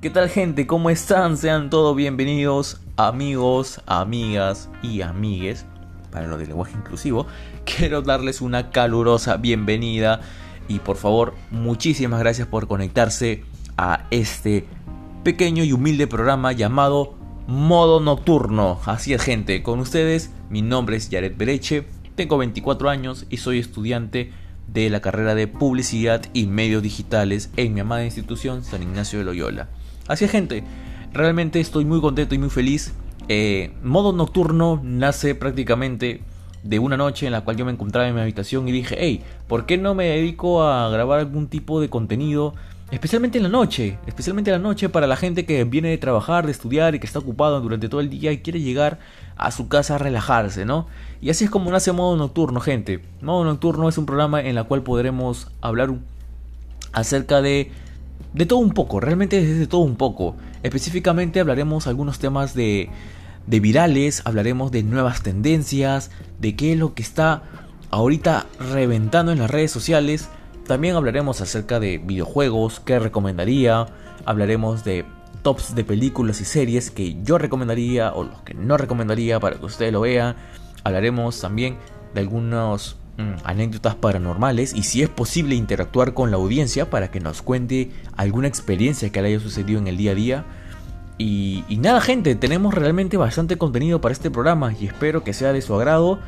¿Qué tal gente? ¿Cómo están? Sean todos bienvenidos amigos, amigas y amigues para lo del lenguaje inclusivo. Quiero darles una calurosa bienvenida y por favor muchísimas gracias por conectarse a este pequeño y humilde programa llamado Modo Nocturno. Así es gente, con ustedes mi nombre es Jared Bereche, tengo 24 años y soy estudiante de la carrera de Publicidad y Medios Digitales en mi amada institución San Ignacio de Loyola. Así es gente, realmente estoy muy contento y muy feliz. Eh, modo nocturno nace prácticamente de una noche en la cual yo me encontraba en mi habitación y dije, hey, ¿por qué no me dedico a grabar algún tipo de contenido? Especialmente en la noche, especialmente en la noche para la gente que viene de trabajar, de estudiar y que está ocupado durante todo el día y quiere llegar a su casa a relajarse, ¿no? Y así es como nace Modo Nocturno, gente. Modo Nocturno es un programa en el cual podremos hablar acerca de de todo un poco, realmente es de todo un poco. Específicamente hablaremos algunos temas de, de virales, hablaremos de nuevas tendencias, de qué es lo que está ahorita reventando en las redes sociales. También hablaremos acerca de videojuegos, qué recomendaría, hablaremos de tops de películas y series que yo recomendaría o los que no recomendaría para que ustedes lo vean. Hablaremos también de algunos anécdotas paranormales y si es posible interactuar con la audiencia para que nos cuente alguna experiencia que le haya sucedido en el día a día. Y, y, nada gente, tenemos realmente bastante contenido para este programa y espero que sea de su agrado.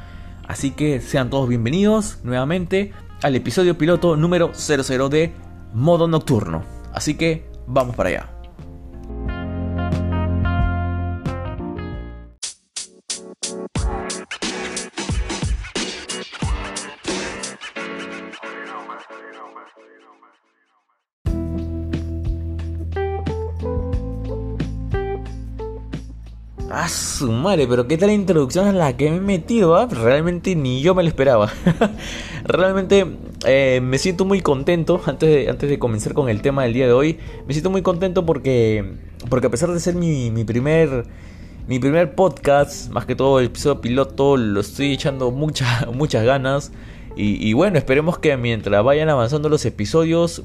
Así que sean todos bienvenidos nuevamente al episodio piloto número 00 de Modo Nocturno. Así que vamos para allá. Ah, su madre, pero qué tal introducción a la que me he metido, ¿ah? Realmente ni yo me lo esperaba. Realmente eh, me siento muy contento, antes de, antes de comenzar con el tema del día de hoy, me siento muy contento porque, porque a pesar de ser mi, mi primer... Mi primer podcast, más que todo el episodio piloto, lo estoy echando muchas muchas ganas. Y, bueno, esperemos que mientras vayan avanzando los episodios,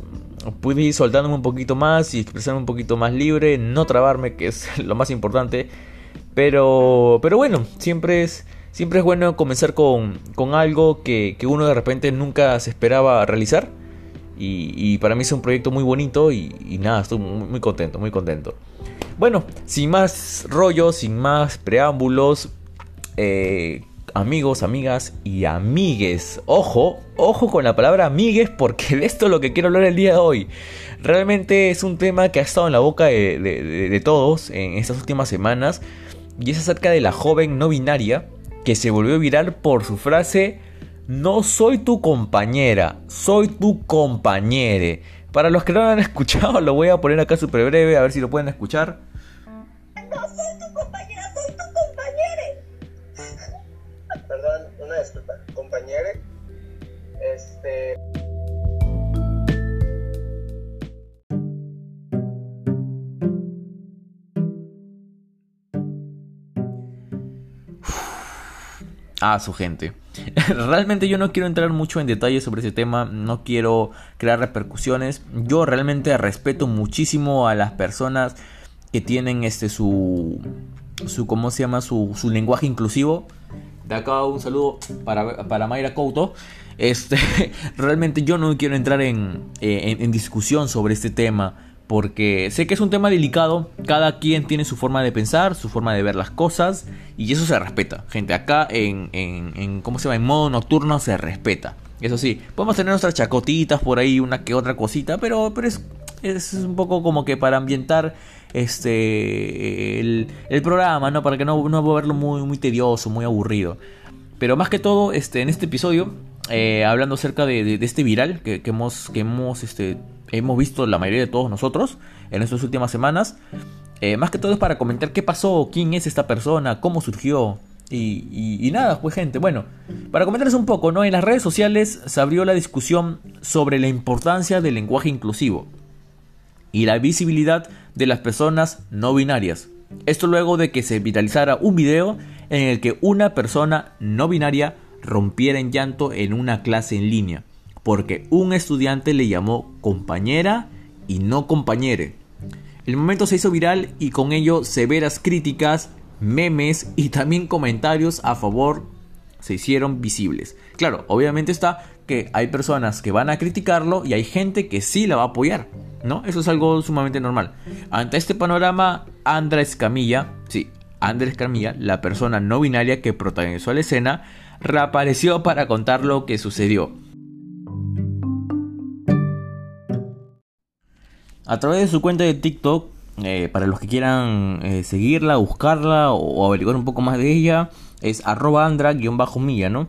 pueda ir soltándome un poquito más y expresarme un poquito más libre, no trabarme, que es lo más importante. Pero, pero bueno, siempre es, siempre es bueno comenzar con, con algo que, que, uno de repente nunca se esperaba realizar. Y, para mí es un proyecto muy bonito y, nada, estoy muy, contento, muy contento. Bueno, sin más rollos, sin más preámbulos, eh, amigos, amigas y amigues. Ojo, ojo con la palabra amigues porque de esto es lo que quiero hablar el día de hoy. Realmente es un tema que ha estado en la boca de, de todos en estas últimas semanas y es acerca de la joven no binaria que se volvió viral por su frase no soy tu compañera, soy tu compañere. Para los que no lo han escuchado, lo voy a poner acá súper breve, a ver si lo pueden escuchar. No soy tu compañera, soy tu compañere. Perdón, una disculpa. Compañere. Este. A su gente. realmente yo no quiero entrar mucho en detalles sobre ese tema, no quiero crear repercusiones. Yo realmente respeto muchísimo a las personas que tienen este su su cómo se llama su, su lenguaje inclusivo. De acá un saludo para, para Mayra Couto. Este, realmente yo no quiero entrar en, en, en discusión sobre este tema porque sé que es un tema delicado, cada quien tiene su forma de pensar, su forma de ver las cosas, y eso se respeta. Gente, acá en, en, ¿cómo se llama? En modo nocturno se respeta. Eso sí, podemos tener nuestras chacotitas por ahí, una que otra cosita, pero, pero es, es un poco como que para ambientar este el, el programa, ¿no? Para que no, no verlo muy, muy tedioso, muy aburrido. Pero más que todo, este, en este episodio, eh, hablando acerca de, de, de, este viral que, que hemos, que hemos este, hemos visto la mayoría de todos nosotros en estas últimas semanas. Eh, más que todo es para comentar qué pasó, quién es esta persona, cómo surgió. Y, y, y, nada, pues gente, bueno, para comentarles un poco, ¿no? En las redes sociales se abrió la discusión sobre la importancia del lenguaje inclusivo y la visibilidad de las personas no binarias. Esto luego de que se viralizara un video en el que una persona no binaria rompiera en llanto en una clase en línea porque un estudiante le llamó compañera y no compañere. El momento se hizo viral y con ello severas críticas, memes y también comentarios a favor se hicieron visibles. Claro, obviamente está que hay personas que van a criticarlo y hay gente que sí la va a apoyar, ¿no? Eso es algo sumamente normal. Ante este panorama, Andrés Camilla, sí, Andrés Camilla, la persona no binaria que protagonizó la escena, reapareció para contar lo que sucedió. A través de su cuenta de TikTok, eh, para los que quieran eh, seguirla, buscarla o, averiguar un poco más de ella, es ¿no?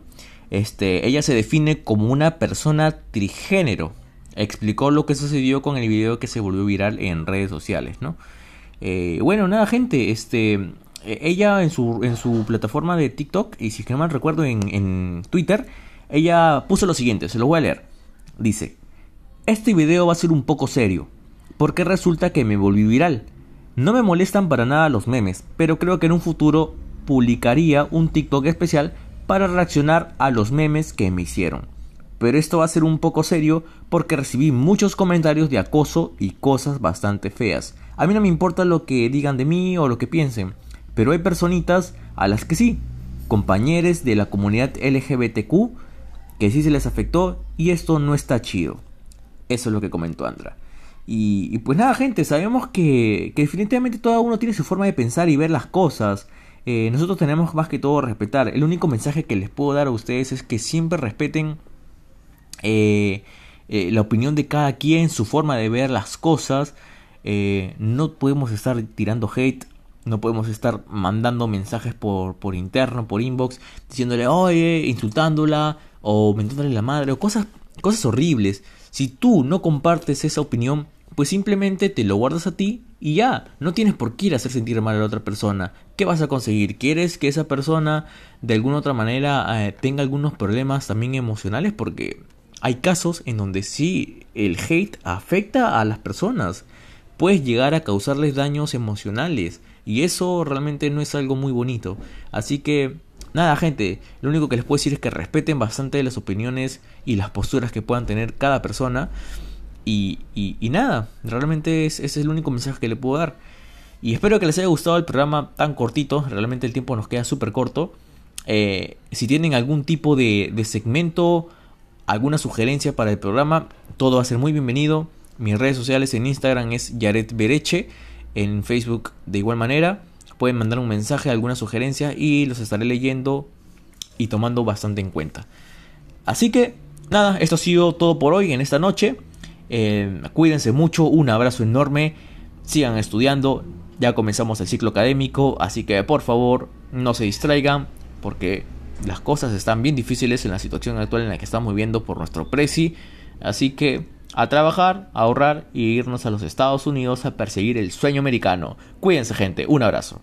Este, ella se define como una persona trigénero. Explicó lo que sucedió con el video que se volvió viral en redes sociales, ¿no? Eh, bueno, nada, gente, este, ella en su, en su plataforma de TikTok, y si no mal recuerdo en, en Twitter, ella puso lo siguiente, se lo voy a leer. Dice, este video va a ser un poco serio porque resulta que me volví viral. No me molestan para nada los memes, pero creo que en un futuro publicaría un TikTok especial para reaccionar a los memes que me hicieron. Pero esto va a ser un poco serio porque recibí muchos comentarios de acoso y cosas bastante feas. A mí no me importa lo que digan de mí o lo que piensen, pero hay personitas a las que sí, compañeros de la comunidad LGBTQ, que sí se les afectó y esto no está chido. Eso es lo que comentó Andra. Y, pues nada, gente, sabemos que, definitivamente todo uno tiene su forma de pensar y ver las cosas. Eh, nosotros tenemos más que todo respetar. El único mensaje que les puedo dar a ustedes es que siempre respeten eh, eh, la opinión de cada quien, su forma de ver las cosas. no podemos estar tirando hate. No podemos estar mandando mensajes por, por interno, por inbox, diciéndole, oye, insultándola, o mentándole la madre, o cosas, cosas horribles. Si tú no compartes esa opinión, pues simplemente te lo guardas a ti y ya, no tienes por qué ir a hacer sentir mal a la otra persona. ¿Qué vas a conseguir? ¿Quieres que esa persona de alguna otra manera eh, tenga algunos problemas también emocionales? Porque hay casos en donde sí el hate afecta a las personas. Puedes llegar a causarles daños emocionales y eso realmente no es algo muy bonito. Así que nada gente, lo único que les puedo decir es que respeten bastante las opiniones y las posturas que puedan tener cada persona. Y, nada, realmente ese es el único mensaje que le puedo dar. Y espero que les haya gustado el programa tan cortito, realmente el tiempo nos queda súper corto. Eh, si tienen algún tipo de, de, segmento, alguna sugerencia para el programa, todo va a ser muy bienvenido. Mis redes sociales en Instagram es Yaret Bereche, en Facebook de igual manera. Pueden mandar un mensaje, alguna sugerencia y los estaré leyendo y tomando bastante en cuenta. Así que nada, esto ha sido todo por hoy en esta noche. Eh, cuídense mucho, un abrazo enorme, sigan estudiando, ya comenzamos el ciclo académico, así que por favor no se distraigan porque las cosas están bien difíciles en la situación actual en la que estamos viviendo por nuestro preci, así que a trabajar, a ahorrar y irnos a los Estados Unidos a perseguir el sueño americano. Cuídense gente, un abrazo.